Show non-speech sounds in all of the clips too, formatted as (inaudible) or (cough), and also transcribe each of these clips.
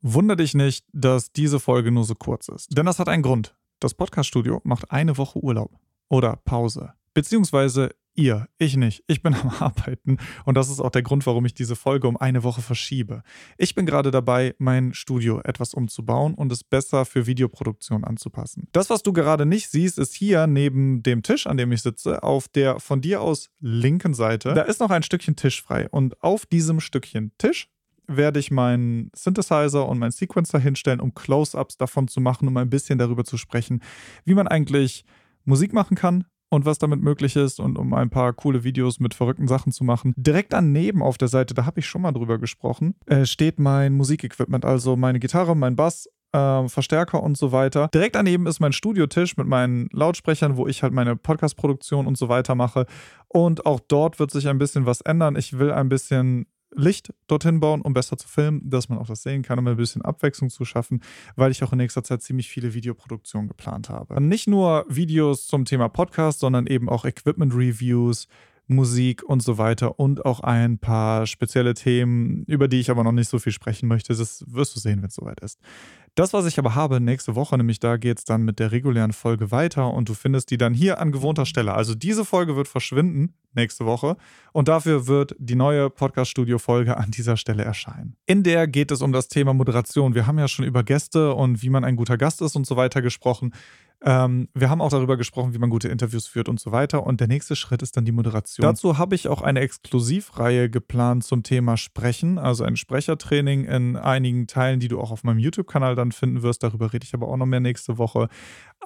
Wunder dich nicht, dass diese Folge nur so kurz ist. Denn das hat einen Grund. Das Podcaststudio macht eine Woche Urlaub oder Pause. Beziehungsweise ihr, ich nicht. Ich bin (laughs) am Arbeiten und das ist auch der Grund, warum ich diese Folge um eine Woche verschiebe. Ich bin gerade dabei, mein Studio etwas umzubauen und es besser für Videoproduktion anzupassen. Das, was du gerade nicht siehst, ist hier neben dem Tisch, an dem ich sitze, auf der von dir aus linken Seite. Da ist noch ein Stückchen Tisch frei und auf diesem Stückchen Tisch werde ich meinen Synthesizer und meinen Sequencer hinstellen, um Close-ups davon zu machen, um ein bisschen darüber zu sprechen, wie man eigentlich Musik machen kann, und was damit möglich ist und um ein paar coole Videos mit verrückten Sachen zu machen. Direkt daneben auf der Seite, da habe ich schon mal drüber gesprochen, äh, steht mein Musikequipment, also meine Gitarre, mein Bass, äh, Verstärker und so weiter. Direkt daneben ist mein Studiotisch mit meinen Lautsprechern, wo ich halt meine Podcast-Produktion und so weiter mache. Und auch dort wird sich ein bisschen was ändern. Ich will ein bisschen Licht dorthin bauen, um besser zu filmen, dass man auch das sehen kann, um ein bisschen Abwechslung zu schaffen, weil ich auch in nächster Zeit ziemlich viele Videoproduktionen geplant habe. Nicht nur Videos zum Thema Podcast, sondern eben auch Equipment-Reviews, Musik und so weiter und auch ein paar spezielle Themen, über die ich aber noch nicht so viel sprechen möchte. Das wirst du sehen, wenn es soweit ist. Das, was ich aber habe nächste Woche, nämlich da geht es dann mit der regulären Folge weiter und du findest die dann hier an gewohnter Stelle. Also diese Folge wird verschwinden nächste Woche und dafür wird die neue Podcast-Studio-Folge an dieser Stelle erscheinen. In der geht es um das Thema Moderation. Wir haben ja schon über Gäste und wie man ein guter Gast ist und so weiter gesprochen. Ähm, wir haben auch darüber gesprochen, wie man gute Interviews führt und so weiter. Und der nächste Schritt ist dann die Moderation. Dazu habe ich auch eine Exklusivreihe geplant zum Thema Sprechen, also ein Sprechertraining in einigen Teilen, die du auch auf meinem YouTube-Kanal dann finden wirst. Darüber rede ich aber auch noch mehr nächste Woche.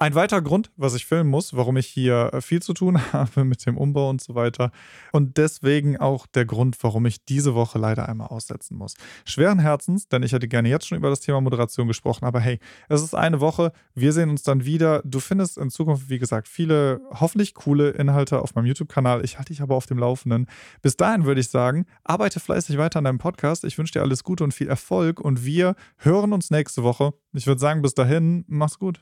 Ein weiterer Grund, was ich filmen muss, warum ich hier viel zu tun (laughs) habe mit dem Umbau und so weiter. Und deswegen auch der Grund, warum ich diese Woche leider einmal aussetzen muss. Schweren Herzens, denn ich hätte gerne jetzt schon über das Thema Moderation gesprochen, aber hey, es ist eine Woche. Wir sehen uns dann wieder. Du findest in Zukunft, wie gesagt, viele hoffentlich coole Inhalte auf meinem YouTube-Kanal. Ich halte dich aber auf dem Laufenden. Bis dahin würde ich sagen, arbeite fleißig weiter an deinem Podcast. Ich wünsche dir alles Gute und viel Erfolg und wir hören uns nächste Woche. Ich würde sagen, bis dahin, mach's gut.